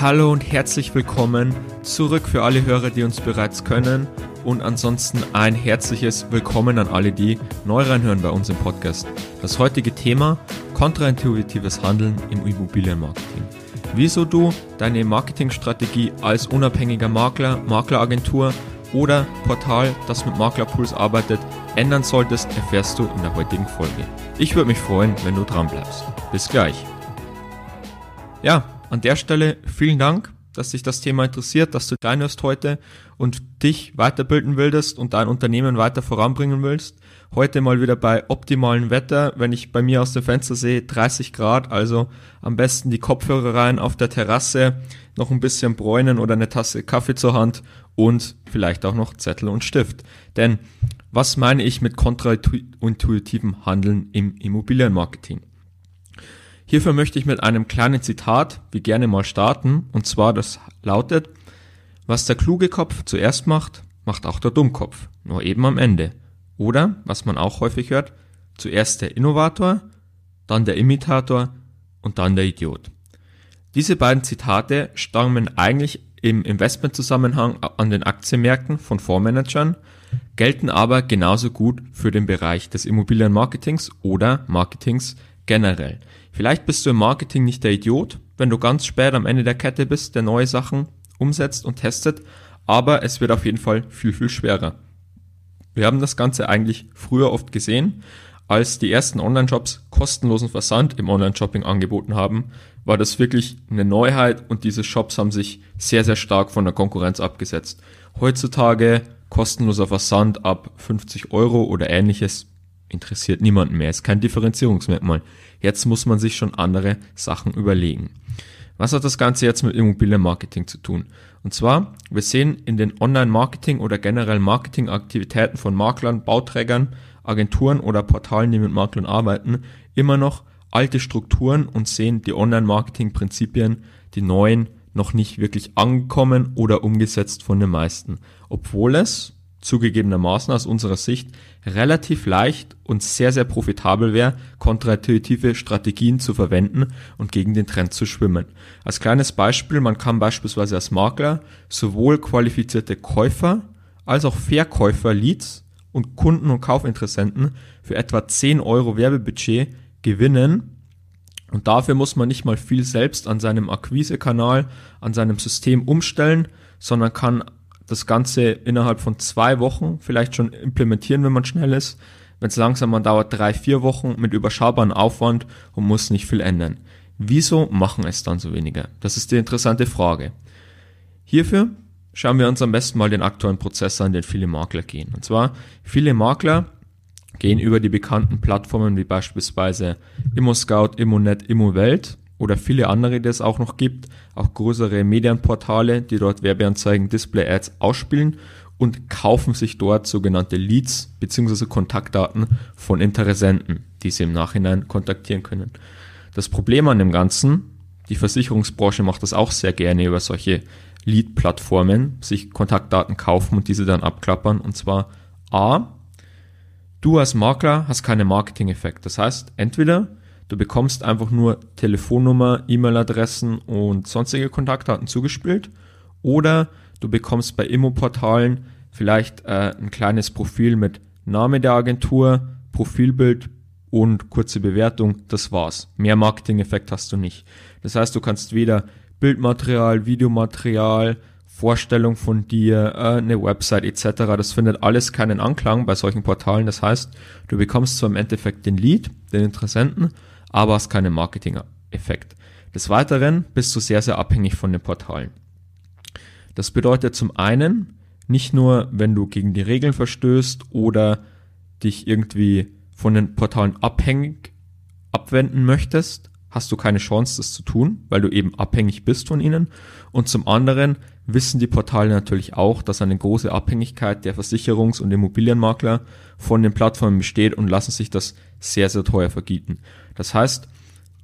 Hallo und herzlich willkommen zurück für alle Hörer, die uns bereits können und ansonsten ein herzliches Willkommen an alle, die neu reinhören bei uns im Podcast. Das heutige Thema kontraintuitives Handeln im Immobilienmarketing. Wieso du deine Marketingstrategie als unabhängiger Makler, Makleragentur oder Portal, das mit Maklerpools arbeitet, ändern solltest, erfährst du in der heutigen Folge. Ich würde mich freuen, wenn du dran bleibst. Bis gleich. Ja, an der Stelle vielen Dank, dass dich das Thema interessiert, dass du reinhörst heute und dich weiterbilden willst und dein Unternehmen weiter voranbringen willst. Heute mal wieder bei optimalem Wetter, wenn ich bei mir aus dem Fenster sehe, 30 Grad, also am besten die Kopfhörer rein auf der Terrasse, noch ein bisschen bräunen oder eine Tasse Kaffee zur Hand und vielleicht auch noch Zettel und Stift. Denn was meine ich mit kontraintuitivem Handeln im Immobilienmarketing? Hierfür möchte ich mit einem kleinen Zitat wie gerne mal starten, und zwar das lautet, was der kluge Kopf zuerst macht, macht auch der Dummkopf, nur eben am Ende. Oder, was man auch häufig hört, zuerst der Innovator, dann der Imitator und dann der Idiot. Diese beiden Zitate stammen eigentlich im Investmentzusammenhang an den Aktienmärkten von Fondsmanagern, gelten aber genauso gut für den Bereich des Immobilienmarketings oder Marketings generell. Vielleicht bist du im Marketing nicht der Idiot, wenn du ganz spät am Ende der Kette bist, der neue Sachen umsetzt und testet, aber es wird auf jeden Fall viel, viel schwerer. Wir haben das Ganze eigentlich früher oft gesehen, als die ersten Online-Shops kostenlosen Versand im Online-Shopping angeboten haben, war das wirklich eine Neuheit und diese Shops haben sich sehr, sehr stark von der Konkurrenz abgesetzt. Heutzutage kostenloser Versand ab 50 Euro oder ähnliches interessiert niemanden mehr, ist kein Differenzierungsmerkmal. Jetzt muss man sich schon andere Sachen überlegen. Was hat das Ganze jetzt mit Immobilienmarketing zu tun? Und zwar, wir sehen in den Online-Marketing oder generell Marketingaktivitäten von Maklern, Bauträgern, Agenturen oder Portalen, die mit Maklern arbeiten, immer noch alte Strukturen und sehen die Online-Marketing-Prinzipien, die neuen, noch nicht wirklich angekommen oder umgesetzt von den meisten. Obwohl es zugegebenermaßen aus unserer Sicht relativ leicht und sehr, sehr profitabel wäre, kontraintuitive Strategien zu verwenden und gegen den Trend zu schwimmen. Als kleines Beispiel, man kann beispielsweise als Makler sowohl qualifizierte Käufer als auch Verkäufer Leads und Kunden und Kaufinteressenten für etwa 10 Euro Werbebudget gewinnen. Und dafür muss man nicht mal viel selbst an seinem Akquisekanal, an seinem System umstellen, sondern kann das Ganze innerhalb von zwei Wochen vielleicht schon implementieren, wenn man schnell ist. Wenn es langsam man dauert drei, vier Wochen mit überschaubarem Aufwand und muss nicht viel ändern. Wieso machen es dann so weniger? Das ist die interessante Frage. Hierfür schauen wir uns am besten mal den aktuellen Prozess an, den viele Makler gehen. Und zwar, viele Makler gehen über die bekannten Plattformen wie beispielsweise ImmoScout, ImmoNet, ImmoWelt oder viele andere, die es auch noch gibt, auch größere Medienportale, die dort Werbeanzeigen, Display-Ads ausspielen und kaufen sich dort sogenannte Leads bzw. Kontaktdaten von Interessenten, die sie im Nachhinein kontaktieren können. Das Problem an dem Ganzen, die Versicherungsbranche macht das auch sehr gerne über solche Lead-Plattformen, sich Kontaktdaten kaufen und diese dann abklappern. Und zwar A, du als Makler hast keinen Marketing-Effekt. Das heißt, entweder Du bekommst einfach nur Telefonnummer, E-Mail-Adressen und sonstige Kontaktdaten zugespielt. Oder du bekommst bei Immo-Portalen vielleicht äh, ein kleines Profil mit Name der Agentur, Profilbild und kurze Bewertung. Das war's. Mehr Marketing-Effekt hast du nicht. Das heißt, du kannst weder Bildmaterial, Videomaterial, Vorstellung von dir, äh, eine Website etc. Das findet alles keinen Anklang bei solchen Portalen. Das heißt, du bekommst zwar im Endeffekt den Lead, den Interessenten, aber hast keinen Marketing-Effekt. Des Weiteren bist du sehr, sehr abhängig von den Portalen. Das bedeutet zum einen, nicht nur, wenn du gegen die Regeln verstößt oder dich irgendwie von den Portalen abhängig abwenden möchtest, hast du keine Chance, das zu tun, weil du eben abhängig bist von ihnen. Und zum anderen wissen die Portale natürlich auch, dass eine große Abhängigkeit der Versicherungs- und Immobilienmakler von den Plattformen besteht und lassen sich das sehr, sehr teuer vergüten. Das heißt,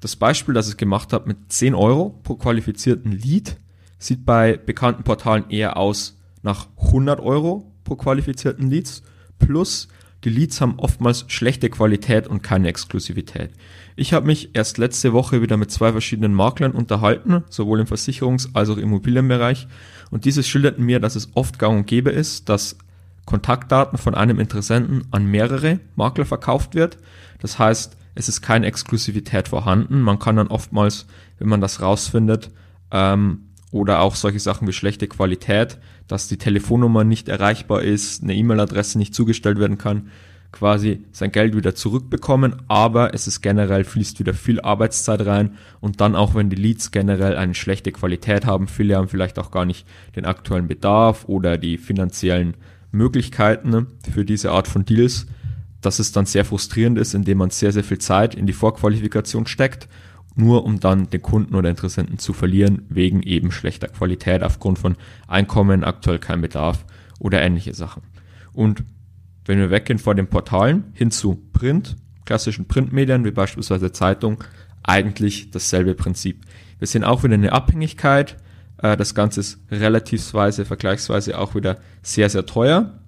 das Beispiel, das ich gemacht habe mit 10 Euro pro qualifizierten Lead, sieht bei bekannten Portalen eher aus nach 100 Euro pro qualifizierten Leads plus die Leads haben oftmals schlechte Qualität und keine Exklusivität. Ich habe mich erst letzte Woche wieder mit zwei verschiedenen Maklern unterhalten, sowohl im Versicherungs- als auch im Immobilienbereich. Und dieses schilderten mir, dass es oft gang und gäbe ist, dass Kontaktdaten von einem Interessenten an mehrere Makler verkauft wird. Das heißt, es ist keine Exklusivität vorhanden. Man kann dann oftmals, wenn man das rausfindet, ähm, oder auch solche Sachen wie schlechte Qualität, dass die Telefonnummer nicht erreichbar ist, eine E-Mail-Adresse nicht zugestellt werden kann, quasi sein Geld wieder zurückbekommen, aber es ist generell fließt wieder viel Arbeitszeit rein. Und dann auch wenn die Leads generell eine schlechte Qualität haben, viele haben vielleicht auch gar nicht den aktuellen Bedarf oder die finanziellen Möglichkeiten für diese Art von Deals, dass es dann sehr frustrierend ist, indem man sehr, sehr viel Zeit in die Vorqualifikation steckt nur um dann den Kunden oder Interessenten zu verlieren, wegen eben schlechter Qualität aufgrund von Einkommen, aktuell kein Bedarf oder ähnliche Sachen. Und wenn wir weggehen vor den Portalen hin zu Print, klassischen Printmedien wie beispielsweise Zeitung, eigentlich dasselbe Prinzip. Wir sehen auch wieder eine Abhängigkeit. Äh, das Ganze ist relativsweise, vergleichsweise auch wieder sehr, sehr teuer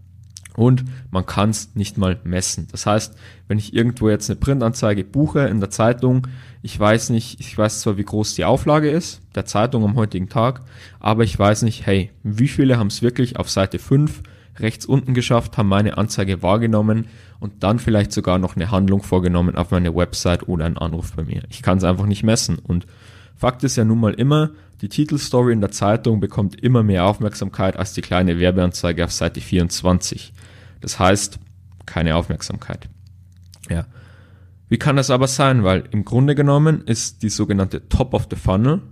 und man kann es nicht mal messen. Das heißt, wenn ich irgendwo jetzt eine Printanzeige buche in der Zeitung, ich weiß nicht, ich weiß zwar, wie groß die Auflage ist, der Zeitung am heutigen Tag, aber ich weiß nicht, hey, wie viele haben es wirklich auf Seite 5 rechts unten geschafft, haben meine Anzeige wahrgenommen und dann vielleicht sogar noch eine Handlung vorgenommen auf meine Website oder einen Anruf bei mir. Ich kann es einfach nicht messen und Fakt ist ja nun mal immer, die Titelstory in der Zeitung bekommt immer mehr Aufmerksamkeit als die kleine Werbeanzeige auf Seite 24. Das heißt, keine Aufmerksamkeit. Ja. Wie kann das aber sein? Weil im Grunde genommen ist die sogenannte Top of the Funnel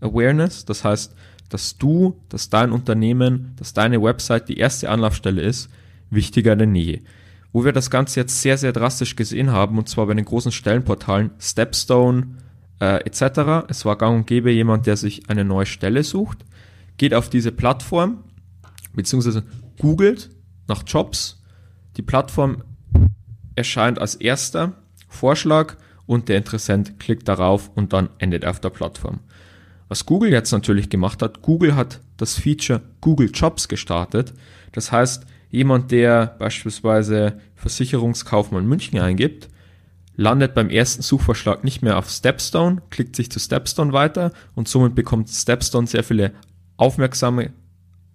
Awareness, das heißt, dass du, dass dein Unternehmen, dass deine Website die erste Anlaufstelle ist, wichtiger denn je. Wo wir das Ganze jetzt sehr, sehr drastisch gesehen haben, und zwar bei den großen Stellenportalen Stepstone äh, etc. Es war gang und gäbe jemand, der sich eine neue Stelle sucht, geht auf diese Plattform, beziehungsweise googelt nach Jobs. Die Plattform erscheint als erster Vorschlag und der Interessent klickt darauf und dann endet er auf der Plattform. Was Google jetzt natürlich gemacht hat, Google hat das Feature Google Jobs gestartet. Das heißt, jemand, der beispielsweise Versicherungskaufmann München eingibt, landet beim ersten Suchvorschlag nicht mehr auf Stepstone, klickt sich zu Stepstone weiter und somit bekommt Stepstone sehr viele aufmerksame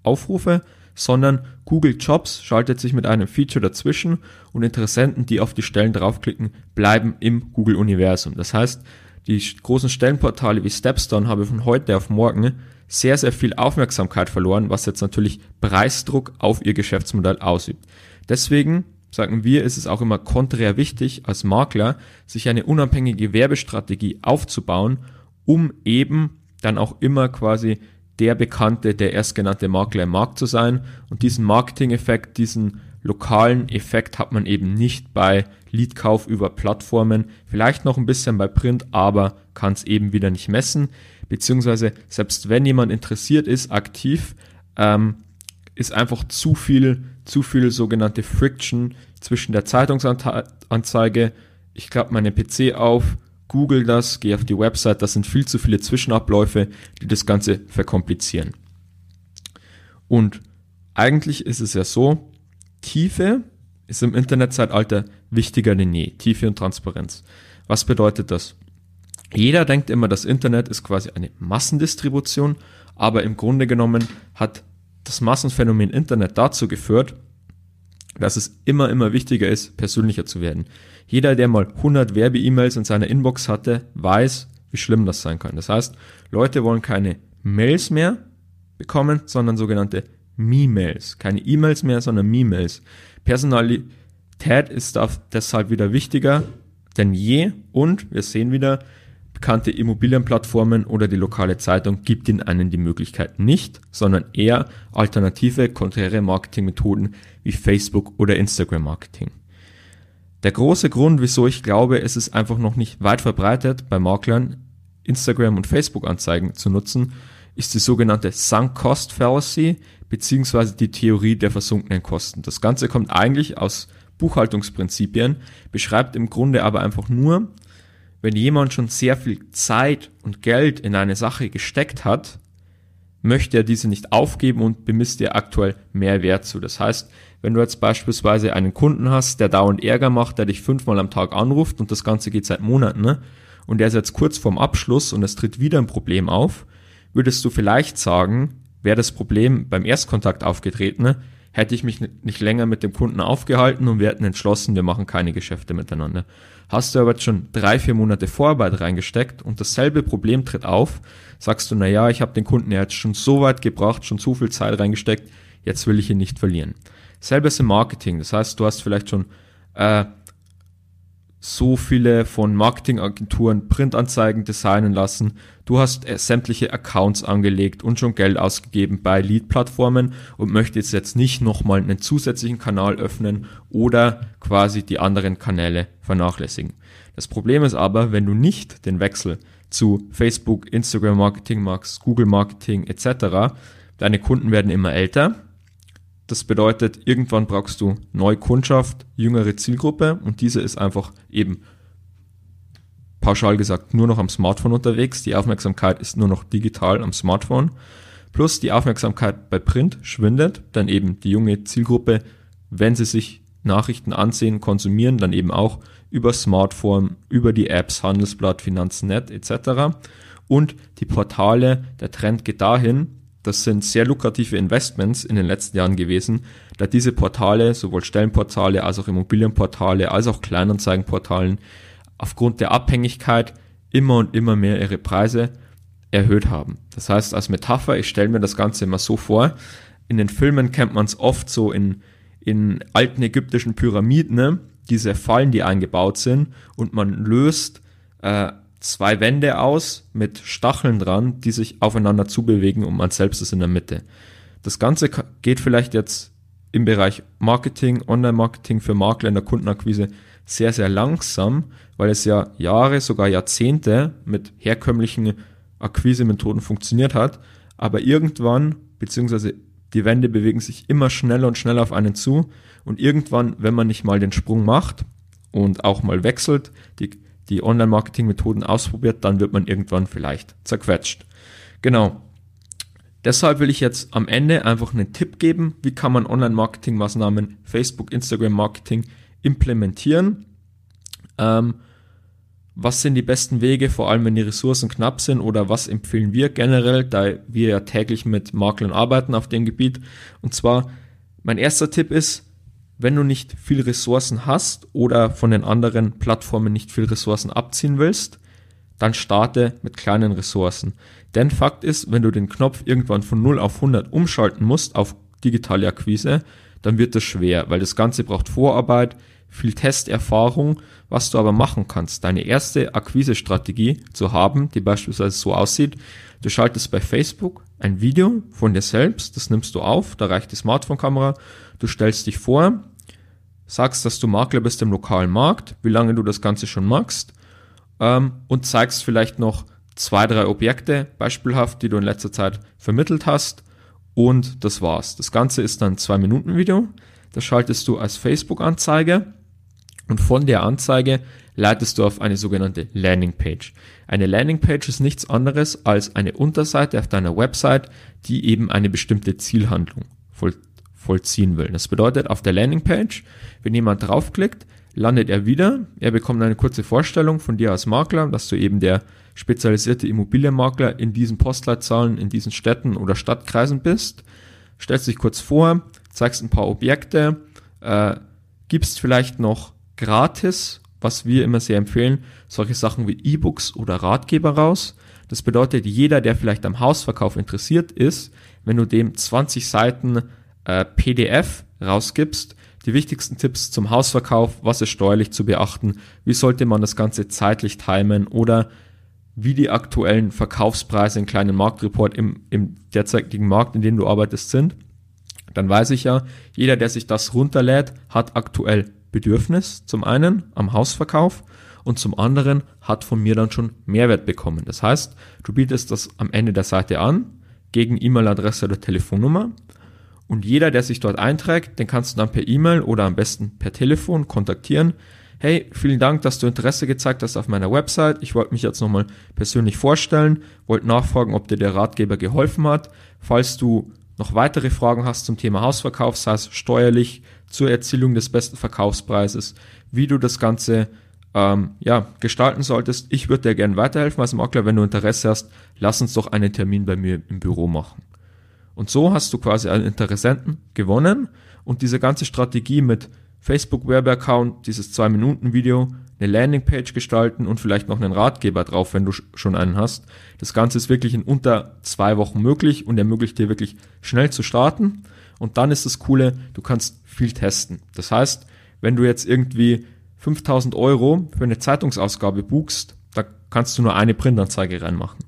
Aufrufe, sondern Google Jobs schaltet sich mit einem Feature dazwischen und Interessenten, die auf die Stellen draufklicken, bleiben im Google-Universum. Das heißt, die großen Stellenportale wie Stepstone haben von heute auf morgen sehr, sehr viel Aufmerksamkeit verloren, was jetzt natürlich Preisdruck auf ihr Geschäftsmodell ausübt. Deswegen sagen wir, ist es auch immer konträr wichtig, als Makler sich eine unabhängige Werbestrategie aufzubauen, um eben dann auch immer quasi der bekannte, der erstgenannte Makler im Markt zu sein. Und diesen Marketing-Effekt, diesen lokalen Effekt hat man eben nicht bei Leadkauf über Plattformen, vielleicht noch ein bisschen bei Print, aber kann es eben wieder nicht messen. Beziehungsweise selbst wenn jemand interessiert ist, aktiv, ähm, ist einfach zu viel, zu viel sogenannte Friction zwischen der Zeitungsanzeige, ich klappe meinen PC auf, google das, gehe auf die Website, das sind viel zu viele Zwischenabläufe, die das Ganze verkomplizieren. Und eigentlich ist es ja so, Tiefe ist im Internetzeitalter wichtiger denn je. Tiefe und Transparenz. Was bedeutet das? Jeder denkt immer, das Internet ist quasi eine Massendistribution, aber im Grunde genommen hat das Massenphänomen Internet dazu geführt, dass es immer, immer wichtiger ist, persönlicher zu werden. Jeder, der mal 100 Werbe-E-Mails in seiner Inbox hatte, weiß, wie schlimm das sein kann. Das heißt, Leute wollen keine Mails mehr bekommen, sondern sogenannte Me-Mails. Keine E-Mails mehr, sondern Me-Mails. Personalität ist deshalb wieder wichtiger denn je und wir sehen wieder, bekannte Immobilienplattformen oder die lokale Zeitung gibt ihnen einen die Möglichkeit nicht, sondern eher alternative, konträre Marketingmethoden wie Facebook oder Instagram Marketing. Der große Grund, wieso ich glaube, es ist einfach noch nicht weit verbreitet bei Maklern, Instagram und Facebook Anzeigen zu nutzen, ist die sogenannte Sunk Cost Fallacy beziehungsweise die Theorie der versunkenen Kosten. Das Ganze kommt eigentlich aus Buchhaltungsprinzipien, beschreibt im Grunde aber einfach nur, wenn jemand schon sehr viel Zeit und Geld in eine Sache gesteckt hat, möchte er diese nicht aufgeben und bemisst dir aktuell mehr Wert zu. Das heißt, wenn du jetzt beispielsweise einen Kunden hast, der dauernd Ärger macht, der dich fünfmal am Tag anruft und das Ganze geht seit Monaten, ne? und der ist jetzt kurz vorm Abschluss und es tritt wieder ein Problem auf, würdest du vielleicht sagen, wäre das Problem beim Erstkontakt aufgetreten, hätte ich mich nicht länger mit dem Kunden aufgehalten und wir hätten entschlossen, wir machen keine Geschäfte miteinander. Hast du aber jetzt schon drei, vier Monate Vorarbeit reingesteckt und dasselbe Problem tritt auf, sagst du, na ja, ich habe den Kunden ja jetzt schon so weit gebracht, schon so viel Zeit reingesteckt, jetzt will ich ihn nicht verlieren. Selbes im Marketing, das heißt, du hast vielleicht schon äh, so viele von Marketingagenturen Printanzeigen designen lassen. Du hast äh, sämtliche Accounts angelegt und schon Geld ausgegeben bei Lead-Plattformen und möchtest jetzt nicht nochmal einen zusätzlichen Kanal öffnen oder quasi die anderen Kanäle vernachlässigen. Das Problem ist aber, wenn du nicht den Wechsel zu Facebook, Instagram Marketing machst, Google Marketing etc., deine Kunden werden immer älter das bedeutet, irgendwann brauchst du neue Kundschaft, jüngere Zielgruppe und diese ist einfach eben pauschal gesagt nur noch am Smartphone unterwegs. Die Aufmerksamkeit ist nur noch digital am Smartphone. Plus die Aufmerksamkeit bei Print schwindet, dann eben die junge Zielgruppe, wenn sie sich Nachrichten ansehen, konsumieren, dann eben auch über Smartphone, über die Apps, Handelsblatt, Finanznet etc. Und die Portale, der Trend geht dahin, das sind sehr lukrative Investments in den letzten Jahren gewesen, da diese Portale, sowohl Stellenportale als auch Immobilienportale, als auch Kleinanzeigenportalen, aufgrund der Abhängigkeit immer und immer mehr ihre Preise erhöht haben. Das heißt, als Metapher, ich stelle mir das Ganze immer so vor, in den Filmen kennt man es oft so in, in alten ägyptischen Pyramiden, ne? diese Fallen, die eingebaut sind und man löst äh, zwei Wände aus mit Stacheln dran, die sich aufeinander zubewegen und man selbst ist in der Mitte. Das Ganze geht vielleicht jetzt im Bereich Marketing, Online-Marketing für Makler in der Kundenakquise sehr, sehr langsam, weil es ja Jahre, sogar Jahrzehnte mit herkömmlichen Akquise-Methoden funktioniert hat. Aber irgendwann, beziehungsweise die Wände bewegen sich immer schneller und schneller auf einen zu. Und irgendwann, wenn man nicht mal den Sprung macht und auch mal wechselt, die die Online-Marketing-Methoden ausprobiert, dann wird man irgendwann vielleicht zerquetscht. Genau. Deshalb will ich jetzt am Ende einfach einen Tipp geben, wie kann man Online-Marketing-Maßnahmen, Facebook, Instagram-Marketing implementieren. Ähm, was sind die besten Wege, vor allem wenn die Ressourcen knapp sind oder was empfehlen wir generell, da wir ja täglich mit Maklern arbeiten auf dem Gebiet. Und zwar, mein erster Tipp ist, wenn du nicht viel Ressourcen hast oder von den anderen Plattformen nicht viel Ressourcen abziehen willst, dann starte mit kleinen Ressourcen. Denn Fakt ist, wenn du den Knopf irgendwann von 0 auf 100 umschalten musst auf digitale Akquise, dann wird das schwer, weil das Ganze braucht Vorarbeit, viel Testerfahrung, was du aber machen kannst. Deine erste Akquise-Strategie zu haben, die beispielsweise so aussieht, du schaltest bei Facebook ein Video von dir selbst, das nimmst du auf, da reicht die Smartphone-Kamera Du stellst dich vor, sagst, dass du Makler bist im lokalen Markt, wie lange du das Ganze schon magst ähm, und zeigst vielleicht noch zwei, drei Objekte beispielhaft, die du in letzter Zeit vermittelt hast und das war's. Das Ganze ist dann zwei Minuten Video. Das schaltest du als Facebook-Anzeige und von der Anzeige leitest du auf eine sogenannte Landingpage. Eine Landingpage ist nichts anderes als eine Unterseite auf deiner Website, die eben eine bestimmte Zielhandlung voll, vollziehen will. Das bedeutet, auf der Landingpage, wenn jemand draufklickt, landet er wieder. Er bekommt eine kurze Vorstellung von dir als Makler, dass du eben der spezialisierte Immobilienmakler in diesen Postleitzahlen, in diesen Städten oder Stadtkreisen bist. Stellst dich kurz vor, zeigst ein paar Objekte, äh, gibst vielleicht noch gratis, was wir immer sehr empfehlen, solche Sachen wie E-Books oder Ratgeber raus. Das bedeutet, jeder, der vielleicht am Hausverkauf interessiert ist, wenn du dem 20 Seiten äh, PDF rausgibst. Die wichtigsten Tipps zum Hausverkauf, was ist steuerlich zu beachten, wie sollte man das Ganze zeitlich timen oder wie die aktuellen Verkaufspreise in kleinen Marktreport im, im derzeitigen Markt, in dem du arbeitest, sind. Dann weiß ich ja, jeder, der sich das runterlädt, hat aktuell Bedürfnis zum einen am Hausverkauf und zum anderen hat von mir dann schon Mehrwert bekommen. Das heißt, du bietest das am Ende der Seite an, gegen E-Mail-Adresse oder Telefonnummer und jeder, der sich dort einträgt, den kannst du dann per E-Mail oder am besten per Telefon kontaktieren, hey, vielen Dank, dass du Interesse gezeigt hast auf meiner Website. Ich wollte mich jetzt nochmal persönlich vorstellen, wollte nachfragen, ob dir der Ratgeber geholfen hat. Falls du noch weitere Fragen hast zum Thema Hausverkauf, sei es steuerlich, zur Erzielung des besten Verkaufspreises, wie du das Ganze ähm, ja, gestalten solltest. Ich würde dir gerne weiterhelfen als Makler. Wenn du Interesse hast, lass uns doch einen Termin bei mir im Büro machen. Und so hast du quasi einen Interessenten gewonnen und diese ganze Strategie mit Facebook Werbeaccount, dieses 2-Minuten-Video, eine Landingpage gestalten und vielleicht noch einen Ratgeber drauf, wenn du schon einen hast. Das Ganze ist wirklich in unter zwei Wochen möglich und ermöglicht dir wirklich schnell zu starten. Und dann ist das Coole, du kannst viel testen. Das heißt, wenn du jetzt irgendwie 5000 Euro für eine Zeitungsausgabe buchst, da kannst du nur eine Printanzeige reinmachen.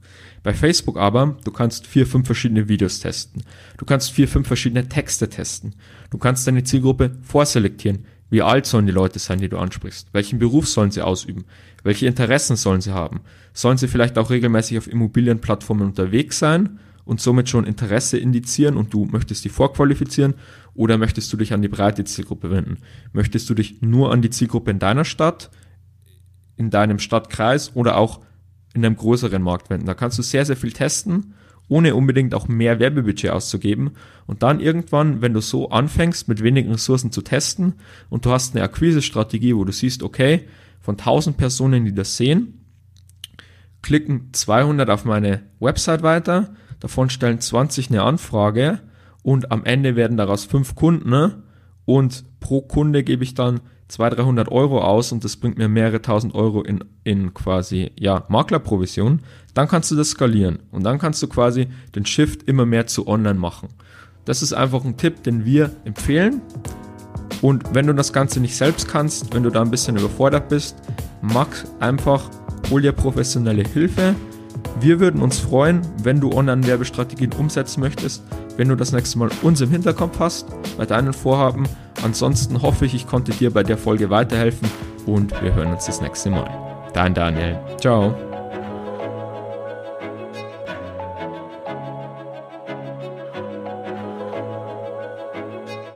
Bei Facebook aber, du kannst vier, fünf verschiedene Videos testen. Du kannst vier, fünf verschiedene Texte testen. Du kannst deine Zielgruppe vorselektieren. Wie alt sollen die Leute sein, die du ansprichst? Welchen Beruf sollen sie ausüben? Welche Interessen sollen sie haben? Sollen sie vielleicht auch regelmäßig auf Immobilienplattformen unterwegs sein und somit schon Interesse indizieren und du möchtest die vorqualifizieren? Oder möchtest du dich an die breite Zielgruppe wenden? Möchtest du dich nur an die Zielgruppe in deiner Stadt, in deinem Stadtkreis oder auch in einem größeren Markt wenden. Da kannst du sehr, sehr viel testen, ohne unbedingt auch mehr Werbebudget auszugeben. Und dann irgendwann, wenn du so anfängst, mit wenigen Ressourcen zu testen und du hast eine Akquise-Strategie, wo du siehst, okay, von 1000 Personen, die das sehen, klicken 200 auf meine Website weiter, davon stellen 20 eine Anfrage und am Ende werden daraus fünf Kunden ne? und pro Kunde gebe ich dann 200, 300 Euro aus und das bringt mir mehrere tausend Euro in, in quasi, ja, Maklerprovision, dann kannst du das skalieren und dann kannst du quasi den Shift immer mehr zu online machen. Das ist einfach ein Tipp, den wir empfehlen. Und wenn du das Ganze nicht selbst kannst, wenn du da ein bisschen überfordert bist, mach einfach, hol dir professionelle Hilfe. Wir würden uns freuen, wenn du Online-Werbestrategien umsetzen möchtest, wenn du das nächste Mal uns im Hinterkopf hast bei deinen Vorhaben Ansonsten hoffe ich, ich konnte dir bei der Folge weiterhelfen und wir hören uns das nächste Mal. Dein Daniel. Ciao.